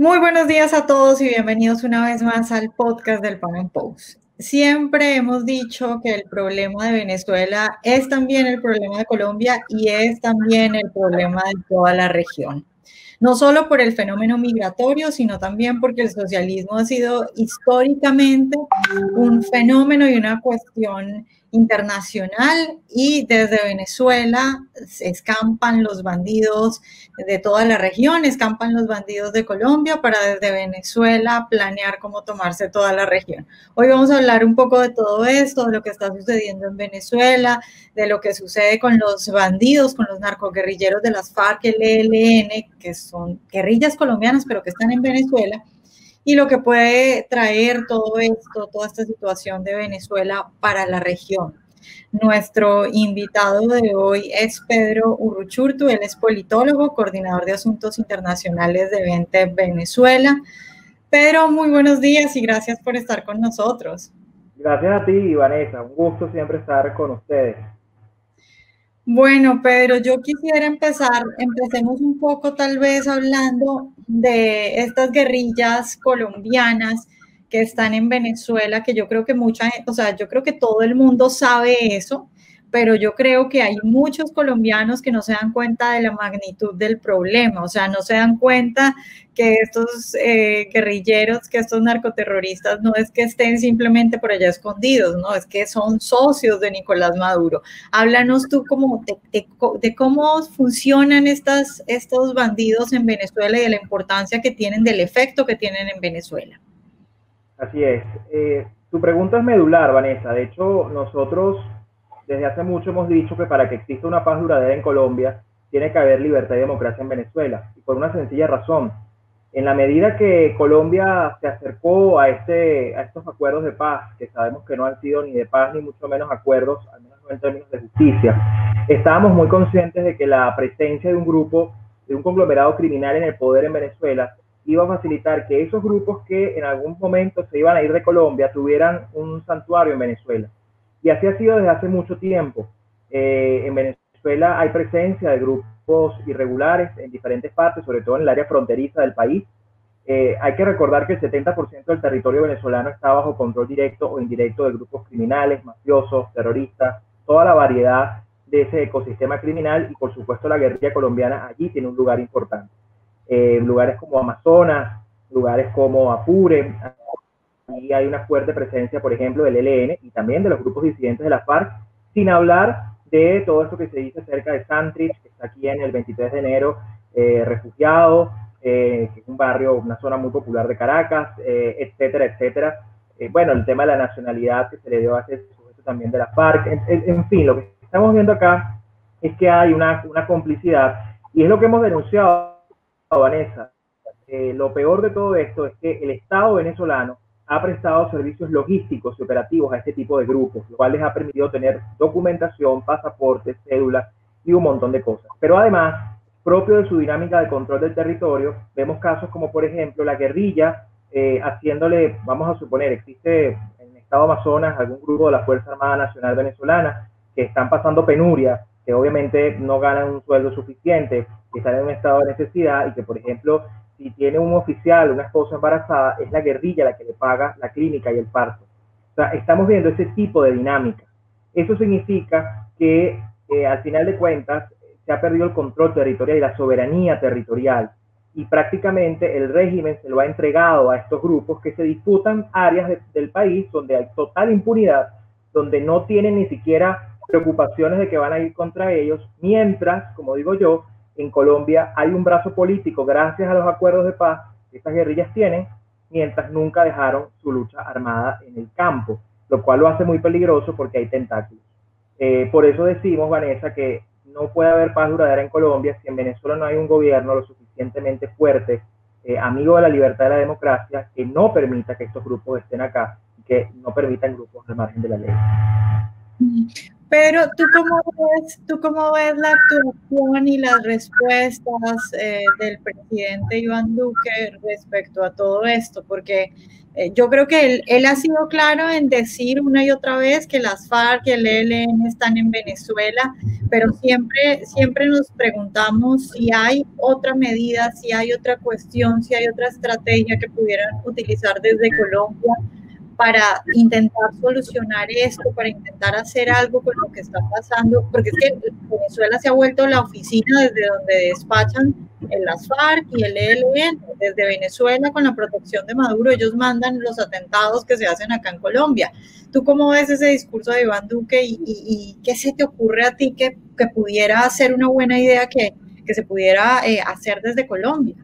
Muy buenos días a todos y bienvenidos una vez más al podcast del Pan Post. Siempre hemos dicho que el problema de Venezuela es también el problema de Colombia y es también el problema de toda la región. No solo por el fenómeno migratorio, sino también porque el socialismo ha sido históricamente un fenómeno y una cuestión internacional y desde Venezuela escampan los bandidos de toda la región, escampan los bandidos de Colombia para desde Venezuela planear cómo tomarse toda la región. Hoy vamos a hablar un poco de todo esto, de lo que está sucediendo en Venezuela, de lo que sucede con los bandidos, con los narcoguerrilleros de las FARC, el ELN, que son guerrillas colombianas pero que están en Venezuela y lo que puede traer todo esto, toda esta situación de Venezuela para la región. Nuestro invitado de hoy es Pedro Urruchurtu, él es politólogo, coordinador de asuntos internacionales de Vente Venezuela. Pedro, muy buenos días y gracias por estar con nosotros. Gracias a ti, Vanessa, un gusto siempre estar con ustedes. Bueno, Pedro, yo quisiera empezar, empecemos un poco tal vez hablando de estas guerrillas colombianas que están en Venezuela, que yo creo que mucha, o sea, yo creo que todo el mundo sabe eso, pero yo creo que hay muchos colombianos que no se dan cuenta de la magnitud del problema, o sea, no se dan cuenta que estos eh, guerrilleros, que estos narcoterroristas no es que estén simplemente por allá escondidos, no, es que son socios de Nicolás Maduro. Háblanos tú como de, cómo funcionan estas, estos bandidos en Venezuela y de la importancia que tienen, del efecto que tienen en Venezuela. Así es. Eh, tu pregunta es medular, Vanessa. De hecho, nosotros desde hace mucho hemos dicho que para que exista una paz duradera en Colombia, tiene que haber libertad y democracia en Venezuela. Y por una sencilla razón. En la medida que Colombia se acercó a, este, a estos acuerdos de paz, que sabemos que no han sido ni de paz ni mucho menos acuerdos, al menos no en términos de justicia, estábamos muy conscientes de que la presencia de un grupo, de un conglomerado criminal en el poder en Venezuela, iba a facilitar que esos grupos que en algún momento se iban a ir de Colombia tuvieran un santuario en Venezuela. Y así ha sido desde hace mucho tiempo. Eh, en Venezuela hay presencia de grupos irregulares en diferentes partes, sobre todo en el área fronteriza del país. Eh, hay que recordar que el 70% del territorio venezolano está bajo control directo o indirecto de grupos criminales, mafiosos, terroristas, toda la variedad de ese ecosistema criminal y por supuesto la guerrilla colombiana allí tiene un lugar importante. Eh, lugares como Amazonas, lugares como Apure, y hay una fuerte presencia, por ejemplo, del ELN y también de los grupos disidentes de la FARC, sin hablar de todo esto que se dice acerca de Santrich, que está aquí en el 23 de enero, eh, refugiado, eh, que es un barrio, una zona muy popular de Caracas, eh, etcétera, etcétera. bueno, el tema de la nacionalidad que se le dio a ese sujeto también de la FARC. En, fin, lo que estamos viendo acá es que hay una, una complicidad y es lo que hemos denunciado, Vanessa. lo peor de todo esto es que el Estado venezolano ha prestado servicios logísticos y operativos a este tipo de grupos, lo cual les ha permitido tener documentación, pasaportes, cédulas y un montón de cosas. Pero además, propio de su dinámica de control del territorio, vemos casos como, por ejemplo, la guerrilla eh, haciéndole, vamos a suponer, existe en el estado Amazonas algún grupo de la Fuerza Armada Nacional Venezolana que están pasando penuria, que obviamente no ganan un sueldo suficiente, que están en un estado de necesidad y que, por ejemplo, si tiene un oficial, una esposa embarazada, es la guerrilla la que le paga la clínica y el parto. O sea, estamos viendo ese tipo de dinámica. Eso significa que eh, al final de cuentas se ha perdido el control territorial y la soberanía territorial y prácticamente el régimen se lo ha entregado a estos grupos que se disputan áreas del país donde hay total impunidad, donde no tienen ni siquiera preocupaciones de que van a ir contra ellos, mientras, como digo yo, en Colombia hay un brazo político gracias a los acuerdos de paz que estas guerrillas tienen, mientras nunca dejaron su lucha armada en el campo, lo cual lo hace muy peligroso porque hay tentáculos. Eh, por eso decimos, Vanessa, que no puede haber paz duradera en Colombia si en Venezuela no hay un gobierno lo suficientemente fuerte, eh, amigo de la libertad y la democracia, que no permita que estos grupos estén acá y que no permitan grupos de margen de la ley. Pero tú cómo ves, tú cómo ves la actuación y las respuestas eh, del presidente Iván Duque respecto a todo esto, porque eh, yo creo que él, él, ha sido claro en decir una y otra vez que las FARC el ELN están en Venezuela, pero siempre, siempre nos preguntamos si hay otra medida, si hay otra cuestión, si hay otra estrategia que pudieran utilizar desde Colombia para intentar solucionar esto, para intentar hacer algo con lo que está pasando, porque es que Venezuela se ha vuelto la oficina desde donde despachan el las FARC y el ELN, desde Venezuela con la protección de Maduro, ellos mandan los atentados que se hacen acá en Colombia. ¿Tú cómo ves ese discurso de Iván Duque y, qué se te ocurre a ti que, que pudiera ser una buena idea que, que se pudiera eh, hacer desde Colombia?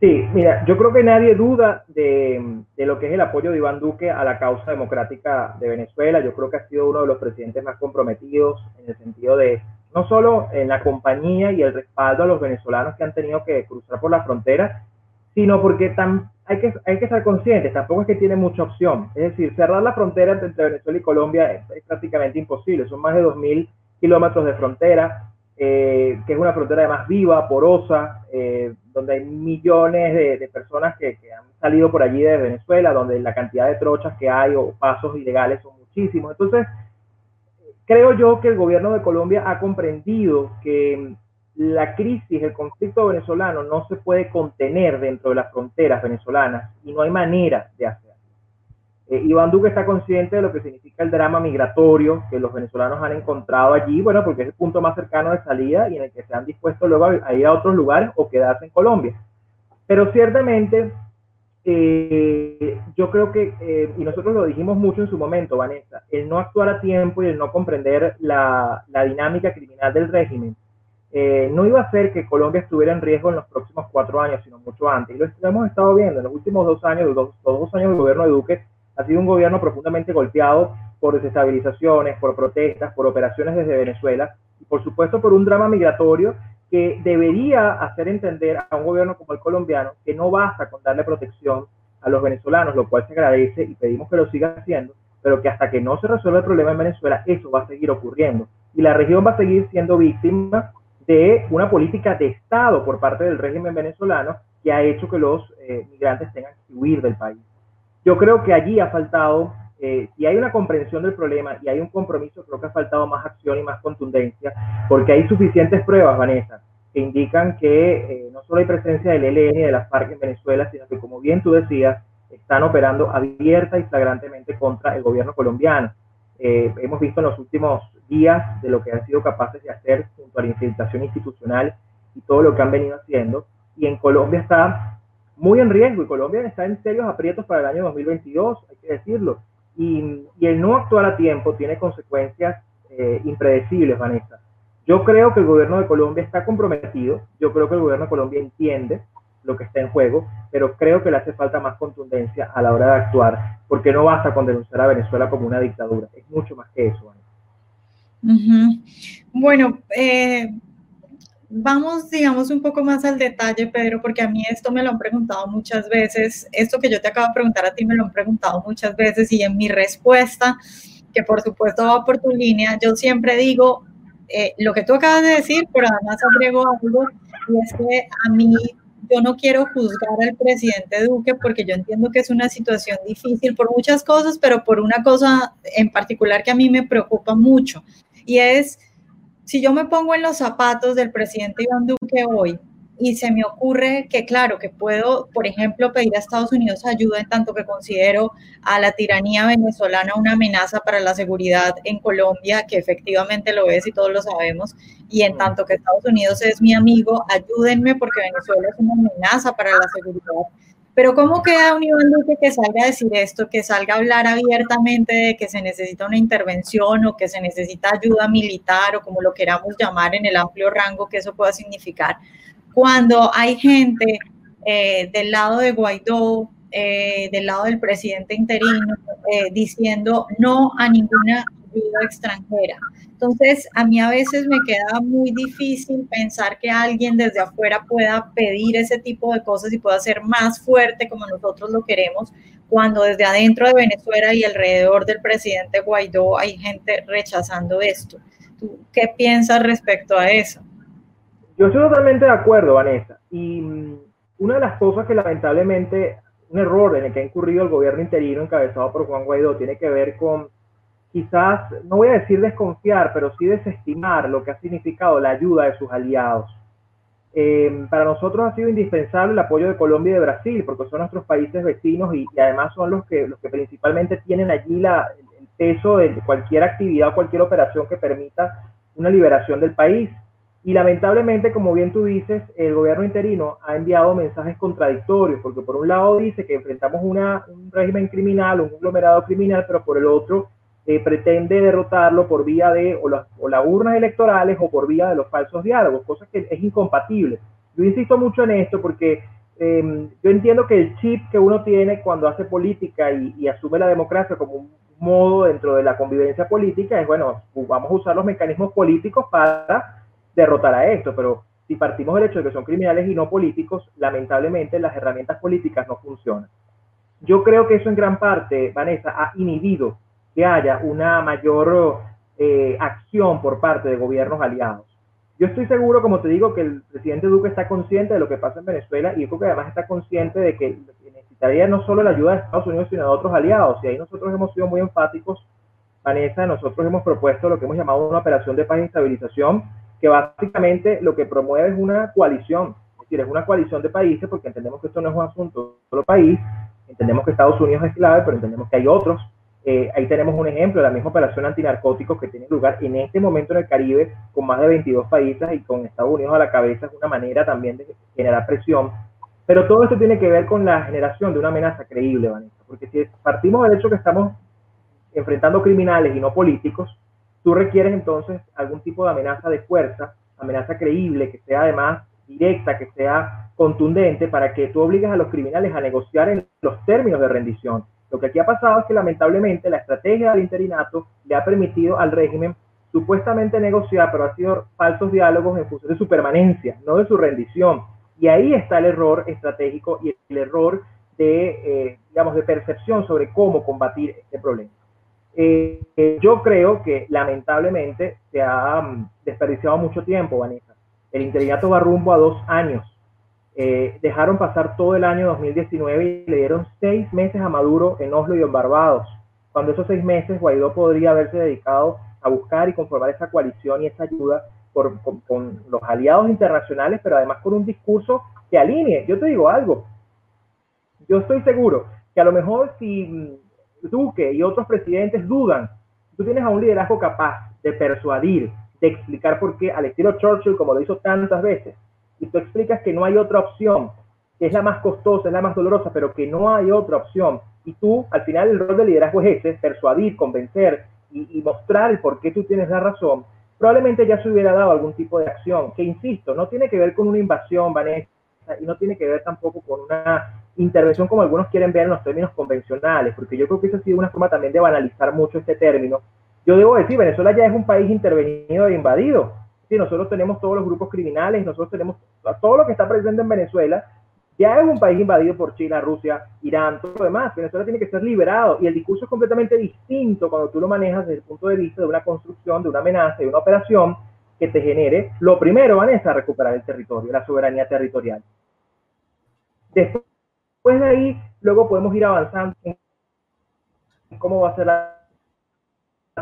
Sí, mira, yo creo que nadie duda de, lo que es el apoyo de Iván Duque a la causa democrática de Venezuela. Yo creo que ha sido uno de los presidentes más comprometidos en el sentido de no solo en la compañía y el respaldo a los venezolanos que han tenido que cruzar por la frontera, sino porque hay, que, hay que estar conscientes, tampoco es que tiene mucha opción. Es decir, cerrar la frontera entre Venezuela y Colombia es, es prácticamente imposible. Son más de 2.000 kilómetros de frontera eh, que es una frontera además viva, porosa, eh, donde hay millones de, personas que, han salido por allí de Venezuela, donde la cantidad de trochas que hay o pasos ilegales son muchísimos. Entonces, creo yo que el gobierno de Colombia ha comprendido que la crisis, el conflicto venezolano no se puede contener dentro de las fronteras venezolanas y no hay manera de hacerlo. Eh, Iván Duque está consciente de lo que significa el drama migratorio que los venezolanos han encontrado allí, bueno, porque es el punto más cercano de salida y en el que se han dispuesto luego a, ir a otros lugares o quedarse en Colombia. Pero ciertamente, eh, yo creo que, eh, y nosotros lo dijimos mucho en su momento, Vanessa, el no actuar a tiempo y el no comprender la, dinámica criminal del régimen, no iba a hacer que Colombia estuviera en riesgo en los próximos cuatro años, sino mucho antes. Y lo, hemos estado viendo en los últimos dos años, los dos, los años del gobierno de Duque, ha sido un gobierno profundamente golpeado por desestabilizaciones, por protestas, por operaciones desde Venezuela y por supuesto por un drama migratorio que debería hacer entender a un gobierno como el colombiano que no basta con darle protección a los venezolanos, lo cual se agradece y pedimos que lo siga haciendo, pero que hasta que no se resuelva el problema en Venezuela, eso va a seguir ocurriendo. Y la región va a seguir siendo víctima de una política de Estado por parte del régimen venezolano que ha hecho que los eh, migrantes tengan que huir del país. Yo creo que allí ha faltado, eh, si hay una comprensión del problema y hay un compromiso, creo que ha faltado más acción y más contundencia, porque hay suficientes pruebas, Vanessa, que indican que eh, no solo hay presencia del ELN y de las FARC en Venezuela, sino que, como bien tú decías, están operando abierta y flagrantemente contra el gobierno colombiano. Eh, hemos visto en los últimos días de lo que han sido capaces de hacer junto a la infiltración institucional y todo lo que han venido haciendo. Y en Colombia está muy en riesgo y Colombia está en serios aprietos para el año 2022, hay que decirlo. Y, el no actuar a tiempo tiene consecuencias eh, impredecibles, Vanessa. Yo creo que el gobierno de Colombia está comprometido, yo creo que el gobierno de Colombia entiende lo que está en juego, pero creo que le hace falta más contundencia a la hora de actuar, porque no basta con denunciar a Venezuela como una dictadura, es mucho más que eso. Vanessa. Bueno, eh, vamos, digamos, un poco más al detalle, Pedro, porque a mí esto me lo han preguntado muchas veces. Esto que yo te acabo de preguntar a ti me lo han preguntado muchas veces y en mi respuesta, que por supuesto va por tu línea, yo siempre digo eh, lo que tú acabas de decir, pero además agrego algo, y es que a mí yo no quiero juzgar al presidente Duque porque yo entiendo que es una situación difícil por muchas cosas, pero por una cosa en particular que a mí me preocupa mucho, y es si yo me pongo en los zapatos del presidente Iván Duque hoy y se me ocurre que, claro, que puedo, por ejemplo, pedir a Estados Unidos ayuda en tanto que considero a la tiranía venezolana una amenaza para la seguridad en Colombia, que efectivamente lo es y todos lo sabemos, y en tanto que Estados Unidos es mi amigo, ayúdenme porque Venezuela es una amenaza para la seguridad pero ¿cómo queda un Iván Duque que salga a decir esto, que salga a hablar abiertamente de que se necesita una intervención o que se necesita ayuda militar o como lo queramos llamar en el amplio rango que eso pueda significar? Cuando hay gente eh, del lado de Guaidó, eh, del lado del presidente interino, eh, diciendo no a ninguna extranjera. Entonces, a mí a veces me queda muy difícil pensar que alguien desde afuera pueda pedir ese tipo de cosas y pueda ser más fuerte como nosotros lo queremos, cuando desde adentro de Venezuela y alrededor del presidente Guaidó hay gente rechazando esto. ¿Tú qué piensas respecto a eso? Yo estoy totalmente de acuerdo, Vanessa. Y mm, una de las cosas que lamentablemente, un error en el que ha incurrido el gobierno interino encabezado por Juan Guaidó, tiene que ver con quizás, no voy a decir desconfiar, pero sí desestimar lo que ha significado la ayuda de sus aliados. Eh, para nosotros ha sido indispensable el apoyo de Colombia y de Brasil, porque son nuestros países vecinos y, además son los que, los que principalmente tienen allí la, el peso de cualquier actividad o cualquier operación que permita una liberación del país. Y lamentablemente, como bien tú dices, el gobierno interino ha enviado mensajes contradictorios, porque por un lado dice que enfrentamos una, un régimen criminal, un conglomerado criminal, pero por el otro eh, pretende derrotarlo por vía de o, las urnas electorales o por vía de los falsos diálogos, cosa que es incompatible. Yo insisto mucho en esto porque em, yo entiendo que el chip que uno tiene cuando hace política y, asume la democracia como un modo dentro de la convivencia política es, bueno, vamos a usar los mecanismos políticos para derrotar a esto, pero si partimos del hecho de que son criminales y no políticos, lamentablemente las herramientas políticas no funcionan. Yo creo que eso en gran parte, Vanessa, ha inhibido que haya una mayor eh, acción por parte de gobiernos aliados. Yo estoy seguro, como te digo, que el presidente Duque está consciente de lo que pasa en Venezuela y yo creo que además está consciente de que necesitaría no solo la ayuda de Estados Unidos, sino de otros aliados. Y ahí nosotros hemos sido muy enfáticos, Vanessa, nosotros hemos propuesto lo que hemos llamado una operación de paz y estabilización, que básicamente lo que promueve es una coalición, es decir, es una coalición de países, porque entendemos que esto no es un asunto de solo país, entendemos que Estados Unidos es clave, pero entendemos que hay otros eh, ahí tenemos un ejemplo de la misma operación antinarcóticos que tiene lugar en este momento en el Caribe con más de 22 países y con Estados Unidos a la cabeza es una manera también de generar presión. Pero todo esto tiene que ver con la generación de una amenaza creíble, Vanessa, porque si partimos del hecho que estamos enfrentando criminales y no políticos, tú requieres entonces algún tipo de amenaza de fuerza, amenaza creíble, que sea además directa, que sea contundente, para que tú obligues a los criminales a negociar en los términos de rendición lo que aquí ha pasado es que lamentablemente la estrategia del interinato le ha permitido al régimen supuestamente negociar, pero ha sido falsos diálogos en función de su permanencia, no de su rendición. Y ahí está el error estratégico y el error de, eh, digamos, de percepción sobre cómo combatir este problema. Eh, eh, yo creo que lamentablemente se ha mm, desperdiciado mucho tiempo, Vanessa. El interinato va rumbo a dos años eh, dejaron pasar todo el año 2019 y le dieron seis meses a Maduro en Oslo y en Barbados. Cuando esos seis meses Guaidó podría haberse dedicado a buscar y conformar esa coalición y esa ayuda por, con, los aliados internacionales, pero además con un discurso que alinee. Yo te digo algo, yo estoy seguro que a lo mejor si mm, Duque y otros presidentes dudan, tú tienes a un liderazgo capaz de persuadir, de explicar por qué, al estilo Churchill, como lo hizo tantas veces, y tú explicas que no hay otra opción, que es la más costosa, es la más dolorosa, pero que no hay otra opción. Y tú, al final, el rol de liderazgo es ese, persuadir, convencer y, mostrar el por qué tú tienes la razón. Probablemente ya se hubiera dado algún tipo de acción, que insisto, no tiene que ver con una invasión, Vanessa, y no tiene que ver tampoco con una intervención como algunos quieren ver en los términos convencionales, porque yo creo que esa ha sido una forma también de banalizar mucho este término. Yo debo decir, Venezuela ya es un país intervenido e invadido si nosotros tenemos todos los grupos criminales, nosotros tenemos todo lo que está presente en Venezuela, ya es un país invadido por China, Rusia, Irán, todo lo demás. Venezuela tiene que ser liberado y el discurso es completamente distinto cuando tú lo manejas desde el punto de vista de una construcción, de una amenaza, de una operación que te genere, lo primero, Vanessa, recuperar el territorio, la soberanía territorial. Después de ahí, luego podemos ir avanzando en cómo va a ser la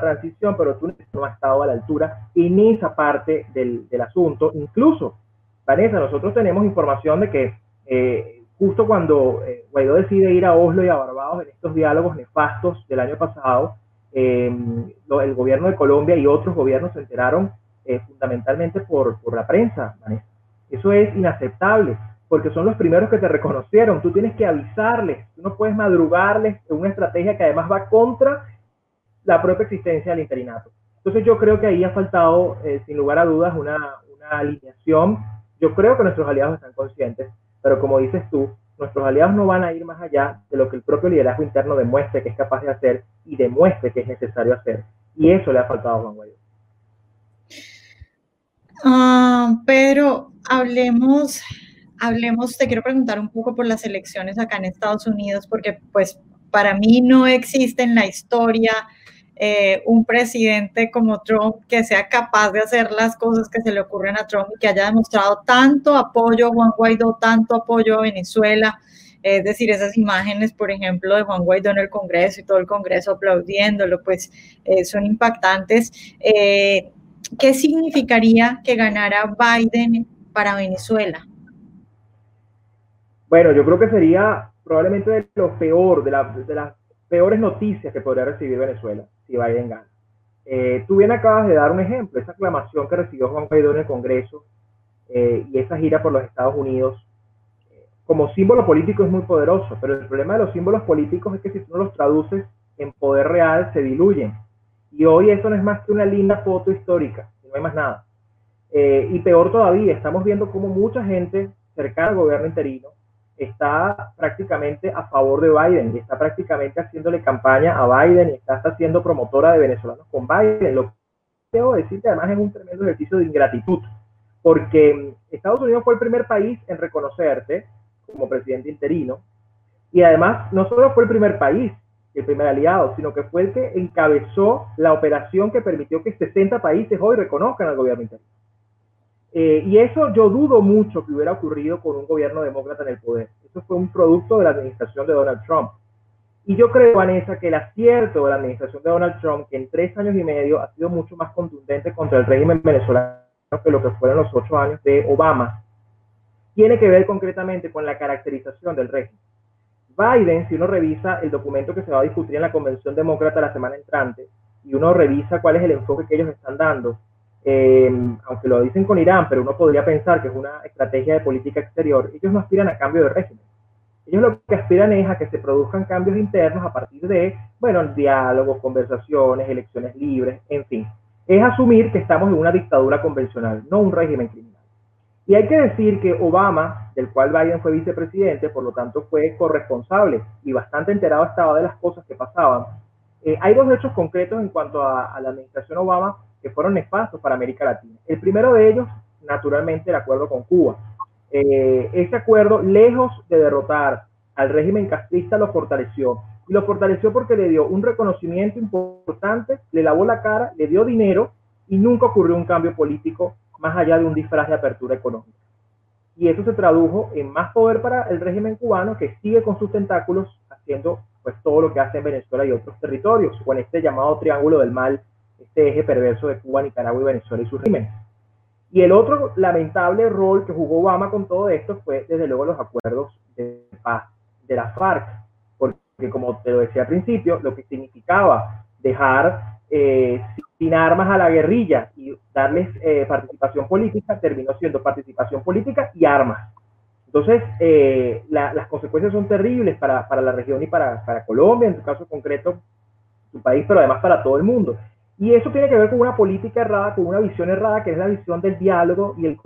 transición, pero tú no has estado a la altura en esa parte del, asunto. Incluso, Vanessa, nosotros tenemos información de que eh, justo cuando eh, Guaidó decide ir a Oslo y a Barbados en estos diálogos nefastos del año pasado, eh, el gobierno de Colombia y otros gobiernos se enteraron fundamentalmente por, por la prensa, Vanessa. Eso es inaceptable porque son los primeros que te reconocieron. Tú tienes que avisarles, tú no puedes madrugarles una estrategia que además va contra la propia existencia del interinato. Entonces yo creo que ahí ha faltado, eh, sin lugar a dudas, una, alineación. Yo creo que nuestros aliados están conscientes, pero como dices tú, nuestros aliados no van a ir más allá de lo que el propio liderazgo interno demuestre que es capaz de hacer y demuestre que es necesario hacer. Y eso le ha faltado a Juan Guaidó. Uh, Pedro, hablemos, hablemos, te quiero preguntar un poco por las elecciones acá en Estados Unidos, porque pues para mí no existe en la historia eh, un presidente como Trump que sea capaz de hacer las cosas que se le ocurren a Trump y que haya demostrado tanto apoyo a Juan Guaidó, tanto apoyo a Venezuela. Es decir, esas imágenes, por ejemplo, de Juan Guaidó en el Congreso y todo el Congreso aplaudiéndolo, pues eh, son impactantes. Eh, ¿Qué significaría que ganara Biden para Venezuela? Bueno, yo creo que sería probablemente de lo peor, de, de las peores noticias que podría recibir Venezuela si Biden gana. Eh, tú bien acabas de dar un ejemplo, esa aclamación que recibió Juan Guaidó en el Congreso eh, y esa gira por los Estados Unidos, eh, como símbolo político es muy poderoso, pero el problema de los símbolos políticos es que si tú no los traduces en poder real, se diluyen. Y hoy eso no es más que una linda foto histórica, no hay más nada. y peor todavía, estamos viendo cómo mucha gente cercana al gobierno interino está prácticamente a favor de Biden y está prácticamente haciéndole campaña a Biden y está haciendo promotora de venezolanos con Biden. Lo que debo decir que además es un tremendo ejercicio de ingratitud, porque Estados Unidos fue el primer país en reconocerte como presidente interino y además no solo fue el primer país, el primer aliado, sino que fue el que encabezó la operación que permitió que 60 países hoy reconozcan al gobierno interino. Eh, y eso yo dudo mucho que hubiera ocurrido con un gobierno demócrata en el poder. Eso fue un producto de la administración de Donald Trump. Y yo creo, Vanessa, que el acierto de la administración de Donald Trump, que en tres años y medio ha sido mucho más contundente contra el régimen venezolano que lo que fueron los ocho años de Obama, tiene que ver concretamente con la caracterización del régimen. Biden, si uno revisa el documento que se va a discutir en la Convención Demócrata la semana entrante, y uno revisa cuál es el enfoque que ellos están dando, eh, aunque lo dicen con Irán, pero uno podría pensar que es una estrategia de política exterior, ellos no aspiran a cambio de régimen. Ellos lo que aspiran es a que se produzcan cambios internos a partir de, bueno, diálogos, conversaciones, elecciones libres, en fin. Es asumir que estamos en una dictadura convencional, no un régimen criminal. Y hay que decir que Obama, del cual Biden fue vicepresidente, por lo tanto fue corresponsable y bastante enterado estaba de las cosas que pasaban. Eh, hay dos hechos concretos en cuanto a, a la administración Obama que fueron nefastos para América Latina. El primero de ellos, naturalmente, el acuerdo con Cuba. Eh, ese acuerdo, lejos de derrotar al régimen castrista, lo fortaleció. Y lo fortaleció porque le dio un reconocimiento importante, le lavó la cara, le dio dinero y nunca ocurrió un cambio político más allá de un disfraz de apertura económica. Y eso se tradujo en más poder para el régimen cubano que sigue con sus tentáculos haciendo pues todo lo que hace en Venezuela y otros territorios, en este llamado triángulo del mal este eje perverso de Cuba, Nicaragua y Venezuela y sus regímenes. Y el otro lamentable rol que jugó Obama con todo esto fue, desde luego, los acuerdos de paz de la FARC, porque como te lo decía al principio, lo que significaba dejar eh, sin armas a la guerrilla y darles eh, participación política, terminó siendo participación política y armas. Entonces, eh, las consecuencias son terribles para, para la región y para, para, Colombia, en su caso concreto, su país, pero además para todo el mundo. Y eso tiene que ver con una política errada, con una visión errada, que es la visión del diálogo y el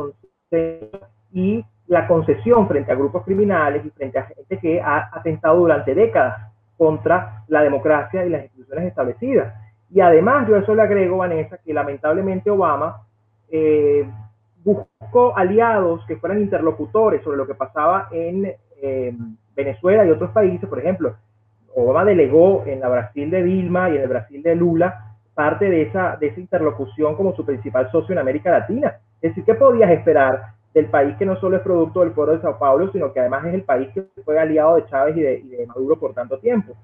y la concesión frente a grupos criminales y frente a gente que ha atentado durante décadas contra la democracia y las instituciones establecidas. Y además, yo eso le agrego, Vanessa, que lamentablemente Obama eh, buscó aliados que fueran interlocutores sobre lo que pasaba en eh, Venezuela y otros países. Por ejemplo, Obama delegó en la Brasil de Dilma y en el Brasil de Lula parte de esa, de esa interlocución como su principal socio en América Latina. Es decir, ¿qué podías esperar del país que no solo es producto del foro de Sao Paulo, sino que además es el país que fue aliado de Chávez y de, Maduro por tanto tiempo?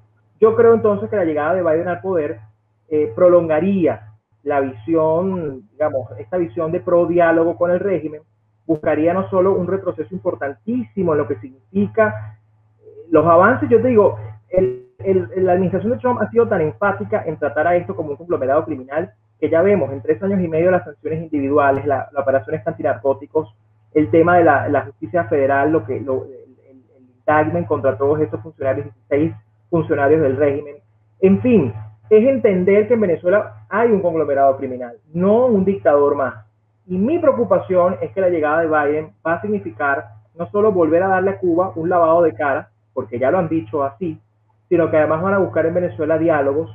Yo creo entonces que la llegada de Biden al poder eh, prolongaría la visión, digamos, esta visión de pro diálogo con el régimen, buscaría no solo un retroceso importantísimo en lo que significa eh, los avances, yo te digo, el, la administración de Trump ha sido tan enfática en tratar a esto como un conglomerado criminal que ya vemos en tres años y medio las sanciones individuales, la, la operación antinarcóticos, el tema de la, justicia federal, lo que, lo, el, indictment contra todos estos funcionarios, 16 funcionarios del régimen. En fin, es entender que en Venezuela hay un conglomerado criminal, no un dictador más. Y mi preocupación es que la llegada de Biden va a significar no solo volver a darle a Cuba un lavado de cara, porque ya lo han dicho así, sino que además van a buscar en Venezuela diálogos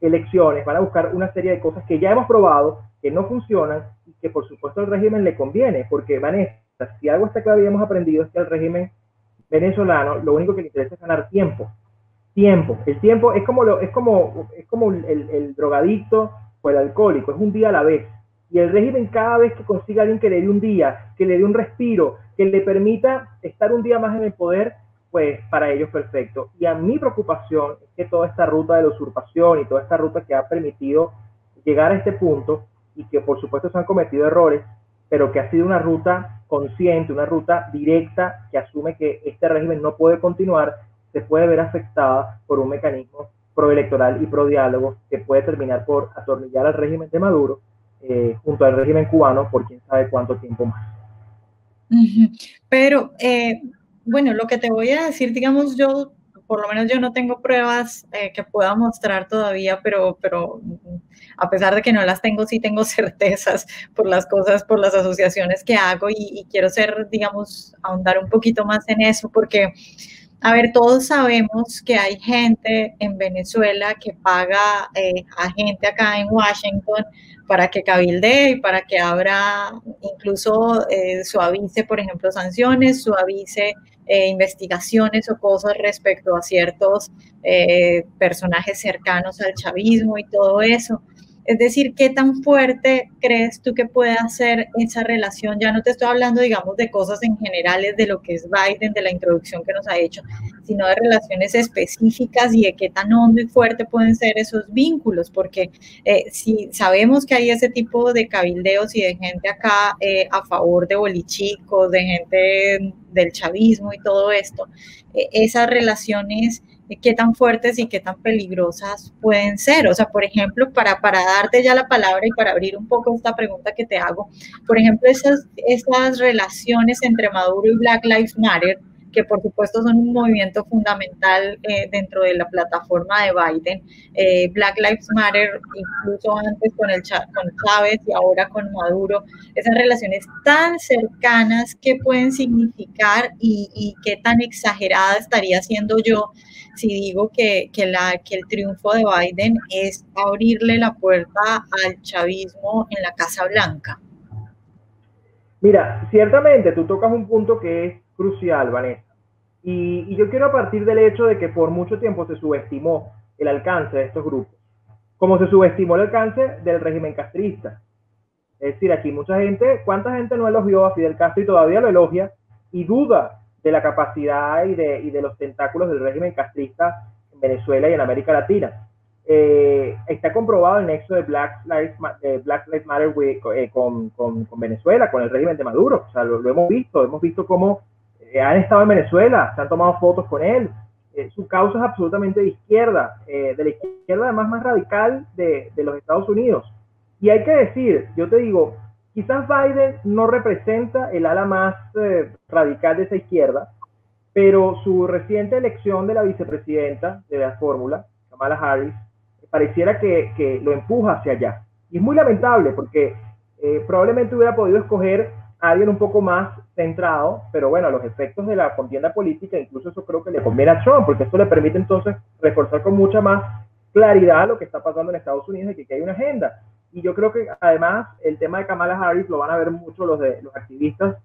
elecciones, van a buscar una serie de cosas que ya hemos probado, que no funcionan y que por supuesto al régimen le conviene, porque Vanessa, si algo hasta que habíamos aprendido es que al régimen venezolano lo único que le interesa es ganar tiempo. Tiempo. El tiempo es como, lo, es como, es como el, el drogadicto o el alcohólico, es un día a la vez. Y el régimen cada vez que consiga alguien que le dé un día, que le dé un respiro, que le permita estar un día más en el poder, pues para ellos perfecto. Y a mi preocupación es que toda esta ruta de la usurpación y toda esta ruta que ha permitido llegar a este punto y que por supuesto se han cometido errores, pero que ha sido una ruta consciente, una ruta directa que asume que este régimen no puede continuar, se puede ver afectada por un mecanismo proelectoral y pro diálogo que puede terminar por atornillar al régimen de Maduro eh, junto al régimen cubano por quién sabe cuánto tiempo más. Pero, eh, bueno, lo que te voy a decir, digamos, yo, por lo menos yo no tengo pruebas eh, que pueda mostrar todavía, pero, pero a pesar de que no las tengo, sí tengo certezas por las cosas, por las asociaciones que hago y, y quiero ser, digamos, ahondar un poquito más en eso, porque a ver, todos sabemos que hay gente en Venezuela que paga eh, a gente acá en Washington para que cabildee y para que abra, incluso eh, suavice, por ejemplo, sanciones, suavice eh, investigaciones o cosas respecto a ciertos personajes cercanos al chavismo y todo eso. Es decir, ¿qué tan fuerte crees tú que puede hacer esa relación? Ya no te estoy hablando, digamos, de cosas en generales de lo que es Biden, de la introducción que nos ha hecho, sino de relaciones específicas y de qué tan hondo y fuerte pueden ser esos vínculos, porque eh, si sabemos que hay ese tipo de cabildeos y de gente acá eh, a favor de bolichicos, de gente del chavismo y todo esto, eh, esas relaciones qué tan fuertes y qué tan peligrosas pueden ser. O sea, por ejemplo, para, para darte ya la palabra y para abrir un poco esta pregunta que te hago, por ejemplo, esas, esas relaciones entre Maduro y Black Lives Matter, que por supuesto son un movimiento fundamental eh, dentro de la plataforma de Biden. Eh, Black Lives Matter, incluso antes con, el, con Chávez y ahora con Maduro, esas relaciones tan cercanas, ¿qué pueden significar y, y qué tan exagerada estaría siendo yo si digo que, que, la, que el triunfo de Biden es abrirle la puerta al chavismo en la Casa Blanca? Mira, ciertamente tú tocas un punto que es crucial, Vanessa. Y, y, yo quiero partir del hecho de que por mucho tiempo se subestimó el alcance de estos grupos, como se subestimó el alcance del régimen castrista. Es decir, aquí mucha gente, ¿cuánta gente no elogió a Fidel Castro y todavía lo elogia y duda de la capacidad y de, y de los tentáculos del régimen castrista en Venezuela y en América Latina. Eh, está comprobado el nexo de Black Lives, Black Lives Matter eh, con, con, con, Venezuela, con el régimen de Maduro. O sea, lo, hemos visto, hemos visto cómo eh, han estado en Venezuela, se han tomado fotos con él. su causa es absolutamente de izquierda, de la izquierda además más radical de, de los Estados Unidos. Y hay que decir, yo te digo, Quizás Biden no representa el ala más eh, radical de esa izquierda, pero su reciente elección de la vicepresidenta de la fórmula, Kamala Harris, pareciera que, lo empuja hacia allá. Y es muy lamentable porque eh, probablemente hubiera podido escoger a alguien un poco más centrado, pero bueno, los efectos de la contienda política, incluso eso creo que le conviene a Trump, porque esto le permite entonces reforzar con mucha más claridad lo que está pasando en Estados Unidos y que hay una agenda. Y yo creo que además el tema de Kamala Harris lo van a ver mucho los, de, los activistas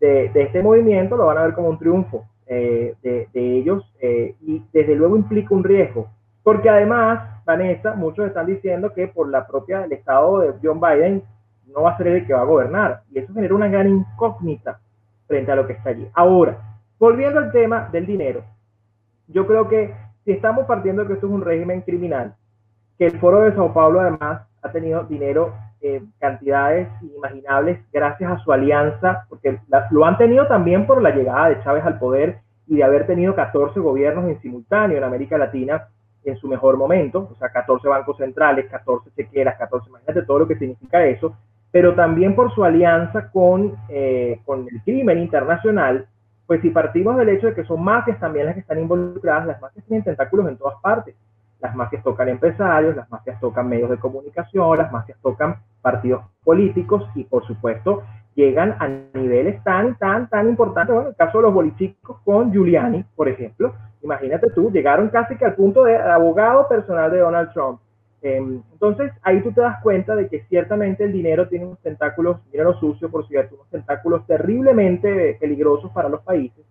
de, de este movimiento, lo van a ver como un triunfo eh, de, de, ellos eh, y desde luego implica un riesgo. Porque además, Vanessa, muchos están diciendo que por la propia, el estado de John Biden no va a ser el que va a gobernar. Y eso genera una gran incógnita frente a lo que está allí. Ahora, volviendo al tema del dinero, yo creo que si estamos partiendo de que esto es un régimen criminal, que el foro de Sao Paulo además ha tenido dinero en cantidades inimaginables gracias a su alianza, porque lo han tenido también por la llegada de Chávez al poder y de haber tenido 14 gobiernos en simultáneo en América Latina en su mejor momento, o sea, 14 bancos centrales, 14 chequeras, 14, imagínate todo lo que significa eso, pero también por su alianza con, eh, con el crimen internacional, pues si partimos del hecho de que son mafias también las que están involucradas, las mafias tienen tentáculos en todas partes las mafias tocan empresarios, las mafias tocan medios de comunicación, las mafias tocan partidos políticos y por supuesto llegan a niveles tan, tan, tan importantes. Bueno, el caso de los bolichicos con Giuliani, por ejemplo, imagínate tú, llegaron casi que al punto de abogado personal de Donald Trump. Em, entonces, ahí tú te das cuenta de que ciertamente el dinero tiene unos tentáculos, dinero sucio, por cierto, unos tentáculos terriblemente peligrosos para los países.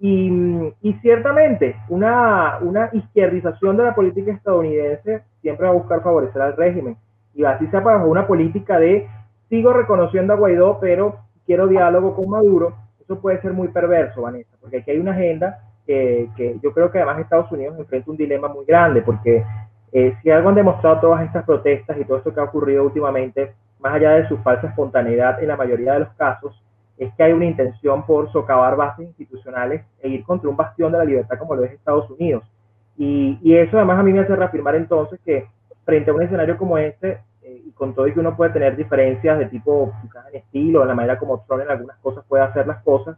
Y, y ciertamente, una, izquierdización de la política estadounidense siempre va a buscar favorecer al régimen. Y así sea para una política de sigo reconociendo a Guaidó, pero quiero diálogo con Maduro. Eso puede ser muy perverso, Vanessa, porque aquí hay una agenda que, que yo creo que además Estados Unidos enfrenta un dilema muy grande, porque eh, si algo han demostrado todas estas protestas y todo esto que ha ocurrido últimamente, más allá de su falsa espontaneidad en la mayoría de los casos, es que hay una intención por socavar bases institucionales e ir contra un bastión de la libertad como lo es Estados Unidos. Y, y eso además a mí me hace reafirmar entonces que frente a un escenario como este, eh, y con todo y que uno puede tener diferencias de tipo en estilo, en la manera como Trump en algunas cosas puede hacer las cosas,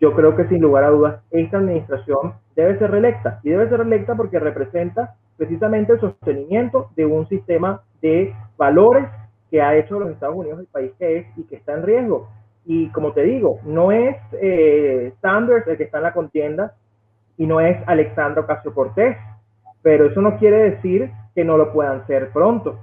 yo creo que sin lugar a dudas esta administración debe ser reelecta. Y debe ser reelecta porque representa precisamente el sostenimiento de un sistema de valores que ha hecho los Estados Unidos el país que es y que está en riesgo. Y como te digo, no es eh, Sanders el que está en la contienda y no es Alexandra Ocasio Cortés, pero eso no quiere decir que no lo puedan ser pronto.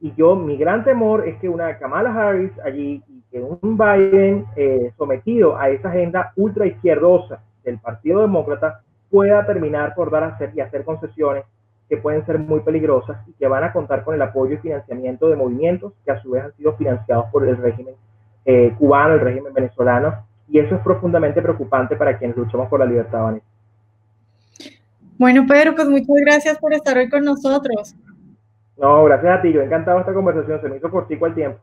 Y yo, mi gran temor es que una Kamala Harris allí y que un Biden eh, sometido a esa agenda ultra izquierdosa del Partido Demócrata pueda terminar por dar a hacer y hacer concesiones que pueden ser muy peligrosas y que van a contar con el apoyo y financiamiento de movimientos que a su vez han sido financiados por el régimen eh, cubano, el régimen venezolano, y eso es profundamente preocupante para quienes luchamos por la libertad, Vanessa. Bueno, Pedro, pues muchas gracias por estar hoy con nosotros. No, gracias a ti, yo he encantado esta conversación, se me hizo cortico el tiempo.